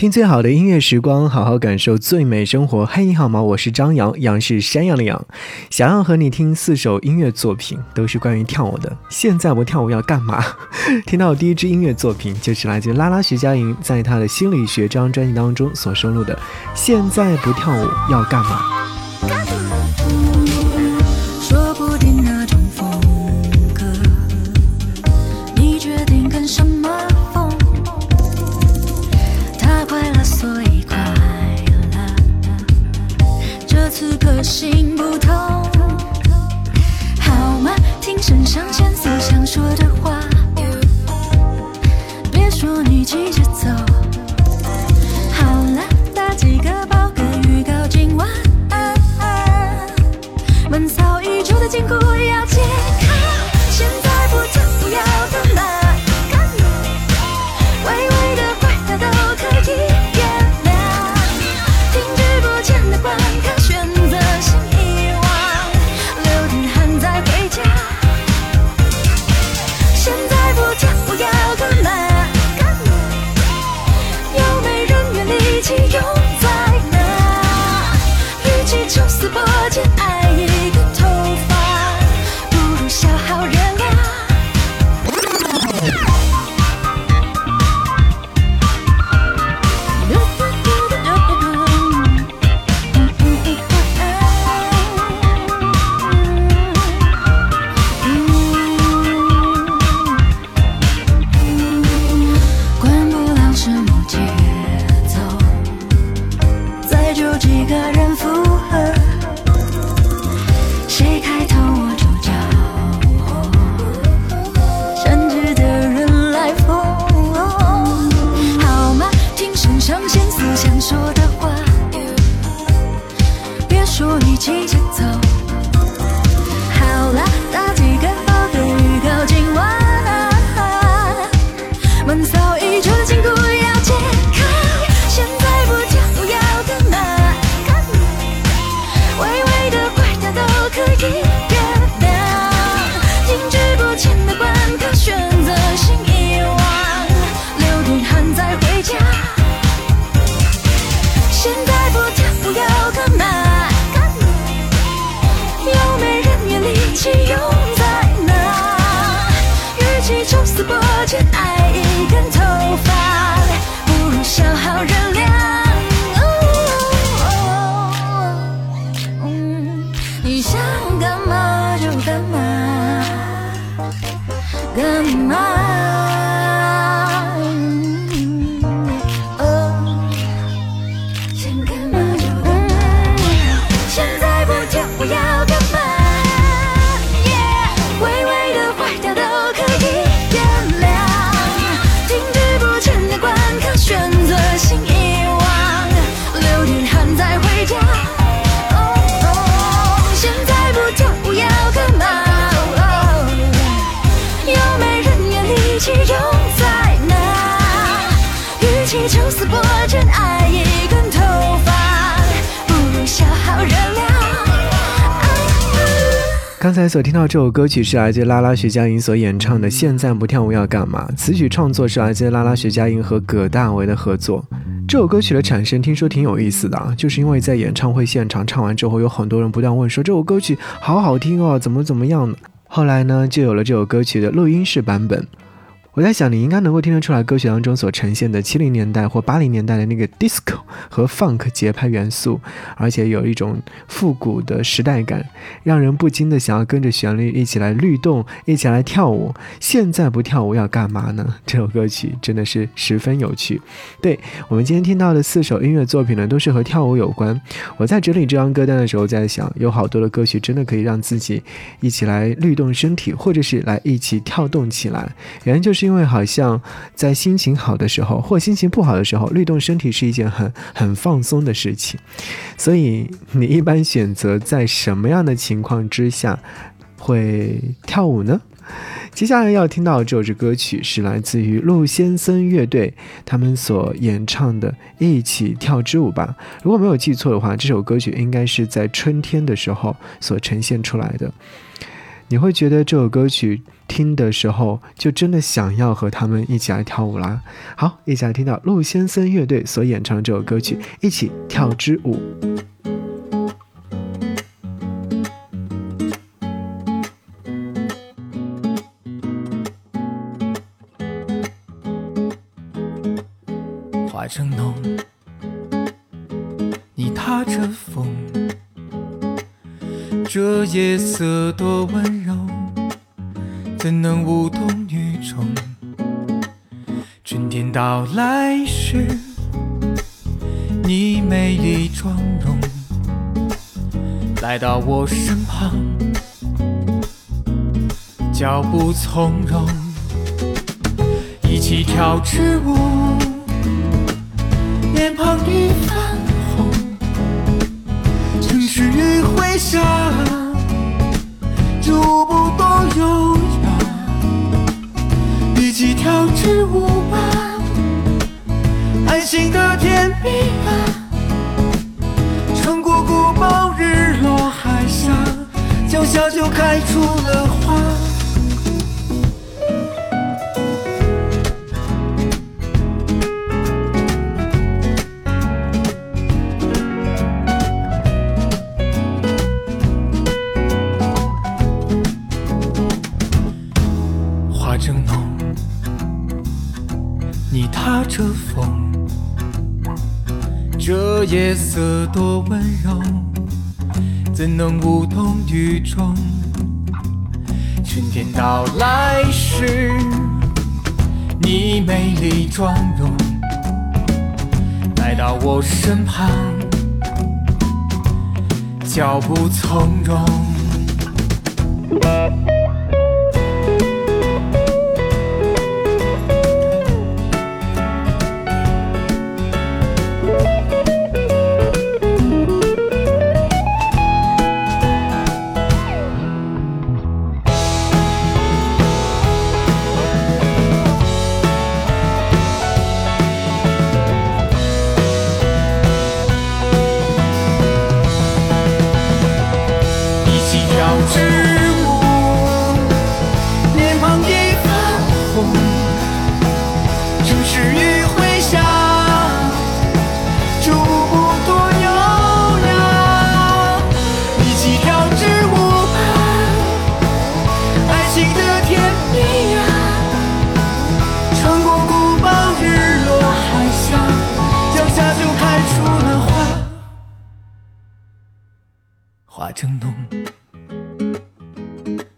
听最好的音乐时光，好好感受最美生活。嘿，你好吗？我是张扬，杨是山羊的羊。想要和你听四首音乐作品，都是关于跳舞的。现在不跳舞要干嘛？听到第一支音乐作品，就是来自拉拉徐佳莹在她的心理学这张专辑当中所收录的《现在不跳舞要干嘛》。心不同，好吗？听肾上腺素想说的话，别说你急着走。好了，打几个饱嗝预告今晚，闷骚已久的禁锢要解 good night. 起抽丝剥茧，爱一根头发不消耗热量刚才所听到这首歌曲是来自拉拉徐佳莹所演唱的《现在不跳舞要干嘛》。词曲创作是来自拉拉徐佳莹和葛大为的合作。这首歌曲的产生听说挺有意思的，就是因为在演唱会现场唱完之后，有很多人不断问说这首歌曲好好听哦，怎么怎么样的。后来呢，就有了这首歌曲的录音室版本。我在想，你应该能够听得出来，歌曲当中所呈现的七零年代或八零年代的那个 disco 和 funk 节拍元素，而且有一种复古的时代感，让人不禁的想要跟着旋律一起来律动，一起来跳舞。现在不跳舞要干嘛呢？这首歌曲真的是十分有趣。对我们今天听到的四首音乐作品呢，都是和跳舞有关。我在整理这张歌单的时候，在想，有好多的歌曲真的可以让自己一起来律动身体，或者是来一起跳动起来。原因就是。因为好像在心情好的时候或心情不好的时候，律动身体是一件很很放松的事情。所以你一般选择在什么样的情况之下会跳舞呢？接下来要听到这首歌曲是来自于陆先森乐队他们所演唱的《一起跳支舞吧》。如果没有记错的话，这首歌曲应该是在春天的时候所呈现出来的。你会觉得这首歌曲听的时候，就真的想要和他们一起来跳舞啦。好，一起来听到陆先生乐队所演唱的这首歌曲，一起跳支舞。化成浓，你踏着风，这夜色多温柔，怎能无动于衷？春天到来时，你美丽妆容来到我身旁，脚步从容，一起跳支舞。脸庞已泛下就开出了花。花正浓，你踏着风，这夜色多温柔，怎能无动于衷？春天到来时，你美丽妆容来到我身旁，脚步从容。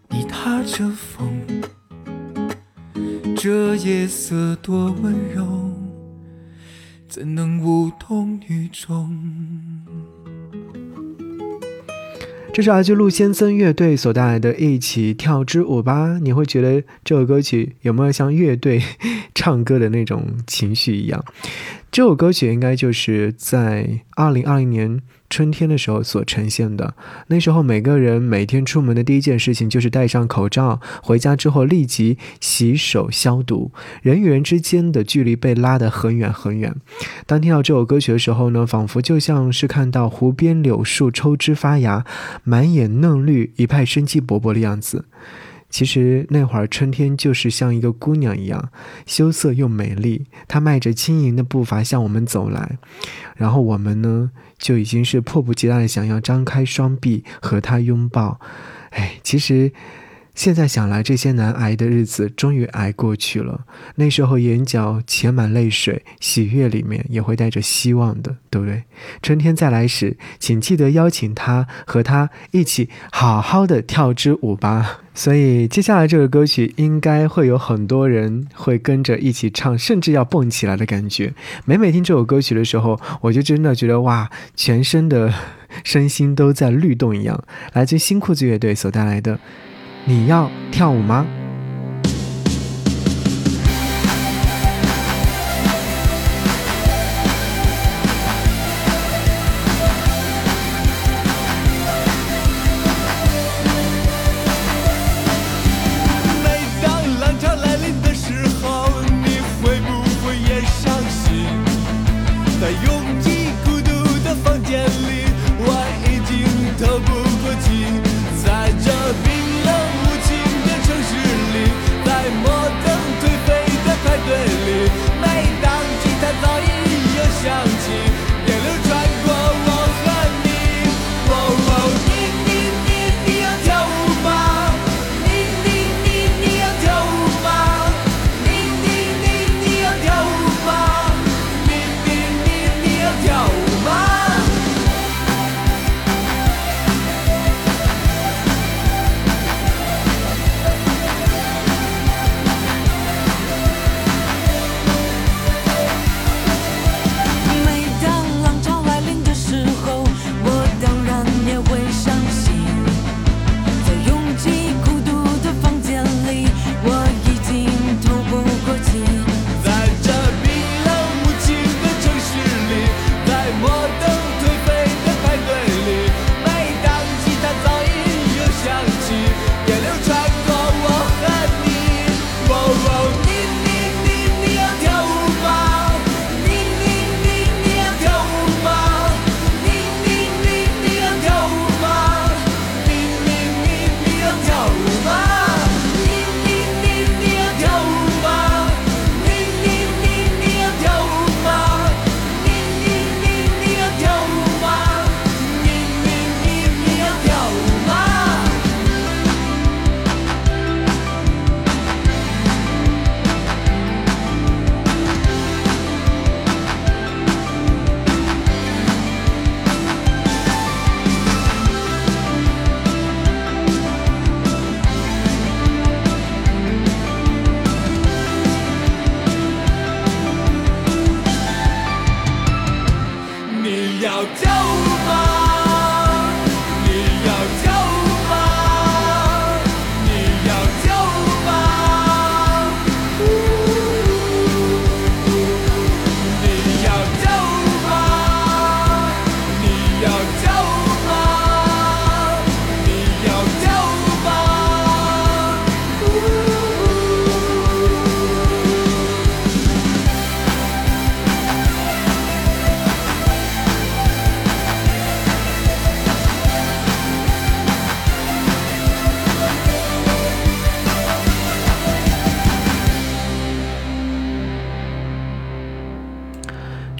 你踏着风，这夜色多温柔，怎能无动于衷？这是来自陆先生乐队所带来的《一起跳支舞吧》，你会觉得这首歌曲有没有像乐队 唱歌的那种情绪一样？这首歌曲应该就是在二零二零年春天的时候所呈现的。那时候每个人每天出门的第一件事情就是戴上口罩，回家之后立即洗手消毒，人与人之间的距离被拉得很远很远。当听到这首歌曲的时候呢，仿佛就像是看到湖边柳树抽枝发芽，满眼嫩绿，一派生机勃勃的样子。其实那会儿春天就是像一个姑娘一样，羞涩又美丽。她迈着轻盈的步伐向我们走来，然后我们呢就已经是迫不及待的想要张开双臂和她拥抱。哎，其实现在想来，这些难挨的日子终于挨过去了。那时候眼角填满泪水，喜悦里面也会带着希望的，对不对？春天再来时，请记得邀请他和他一起好好的跳支舞吧。所以接下来这个歌曲应该会有很多人会跟着一起唱，甚至要蹦起来的感觉。每每听这首歌曲的时候，我就真的觉得哇，全身的 身心都在律动一样。来自新裤子乐队所带来的。你要跳舞吗？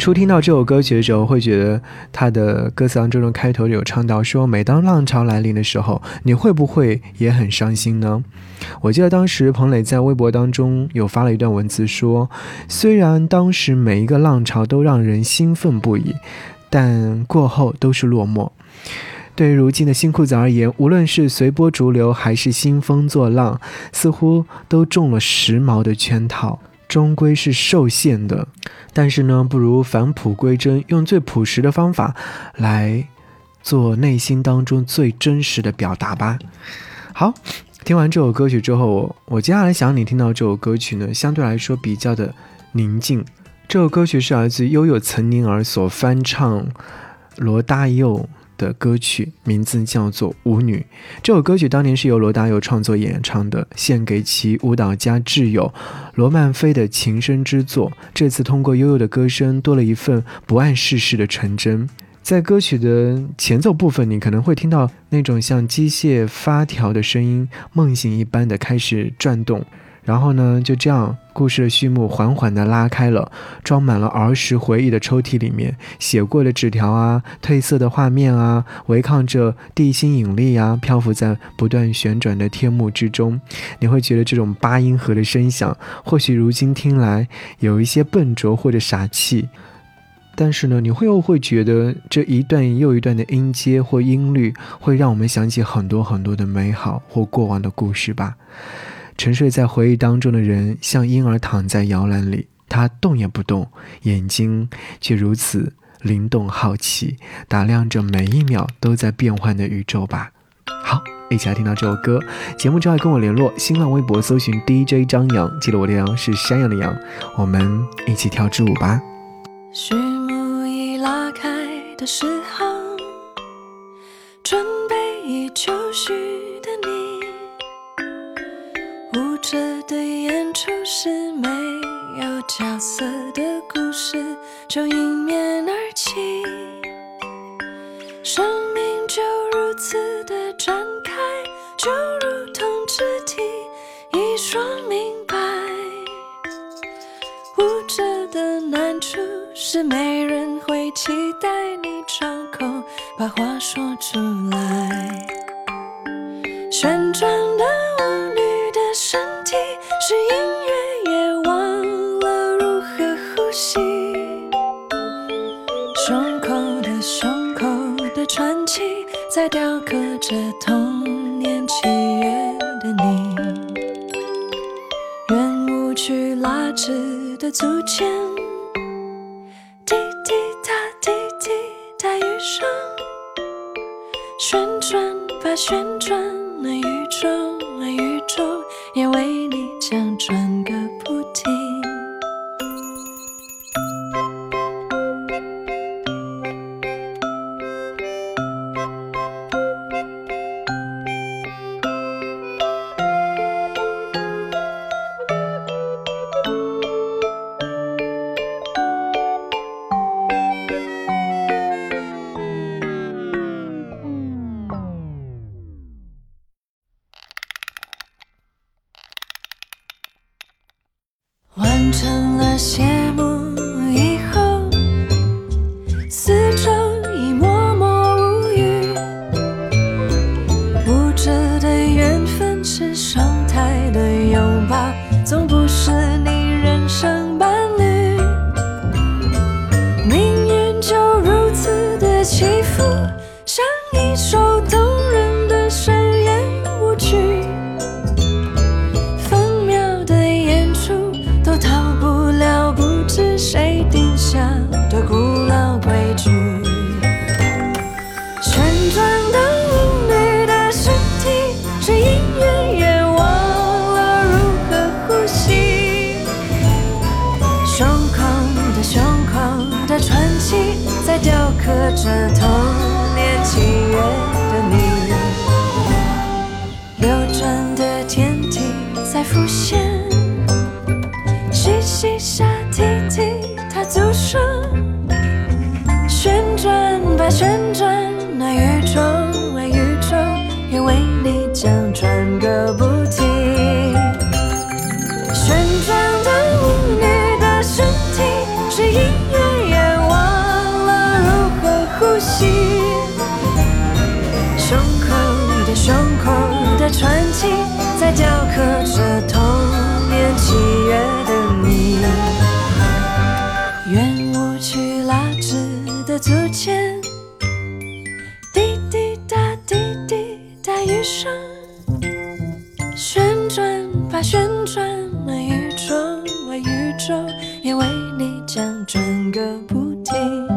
初听到这首歌曲的时候，会觉得它的歌词当中的开头有唱到说：“每当浪潮来临的时候，你会不会也很伤心呢？”我记得当时彭磊在微博当中有发了一段文字说：“虽然当时每一个浪潮都让人兴奋不已，但过后都是落寞。”对于如今的新裤子而言，无论是随波逐流，还是兴风作浪，似乎都中了时髦的圈套，终归是受限的。但是呢，不如返璞归真，用最朴实的方法来做内心当中最真实的表达吧。好，听完这首歌曲之后，我我接下来想你听到这首歌曲呢，相对来说比较的宁静。这首歌曲是来自悠悠岑宁儿所翻唱罗大佑的歌曲，名字叫做《舞女》。这首歌曲当年是由罗大佑创作演唱的，献给其舞蹈家挚友罗曼菲的情深之作。这次通过悠悠的歌声，多了一份不谙世事的纯真。在歌曲的前奏部分，你可能会听到那种像机械发条的声音，梦醒一般的开始转动。然后呢，就这样，故事的序幕缓缓地拉开了，装满了儿时回忆的抽屉里面，写过的纸条啊，褪色的画面啊，违抗着地心引力啊，漂浮在不断旋转的天幕之中。你会觉得这种八音盒的声响，或许如今听来有一些笨拙或者傻气。但是呢，你会又会觉得这一段又一段的音阶或音律，会让我们想起很多很多的美好或过往的故事吧。沉睡在回忆当中的人，像婴儿躺在摇篮里，他动也不动，眼睛却如此灵动好奇，打量着每一秒都在变换的宇宙吧。好，一起来听到这首歌。节目之外跟我联络，新浪微博搜寻 DJ 张扬，记得我的杨是山羊的羊，我们一起跳支舞吧。序幕已拉开的时候，准备就绪是没有角色的故事，就迎面而起，生命就如此的展开，就如同肢体一双明白。舞者的难处是没人会期待你张口把话说出来。旋转的舞这童年七月的你。圆舞曲拉直的足尖，成了谢着童传奇，在雕刻着童年七月的你。圆舞曲拉直的足尖，滴滴答滴滴答雨声，旋转吧旋转，那宇宙为宇宙，也为你将转个不停。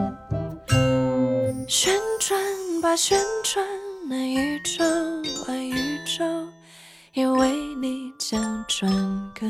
旋转吧旋转，那宇宙。为你辗转个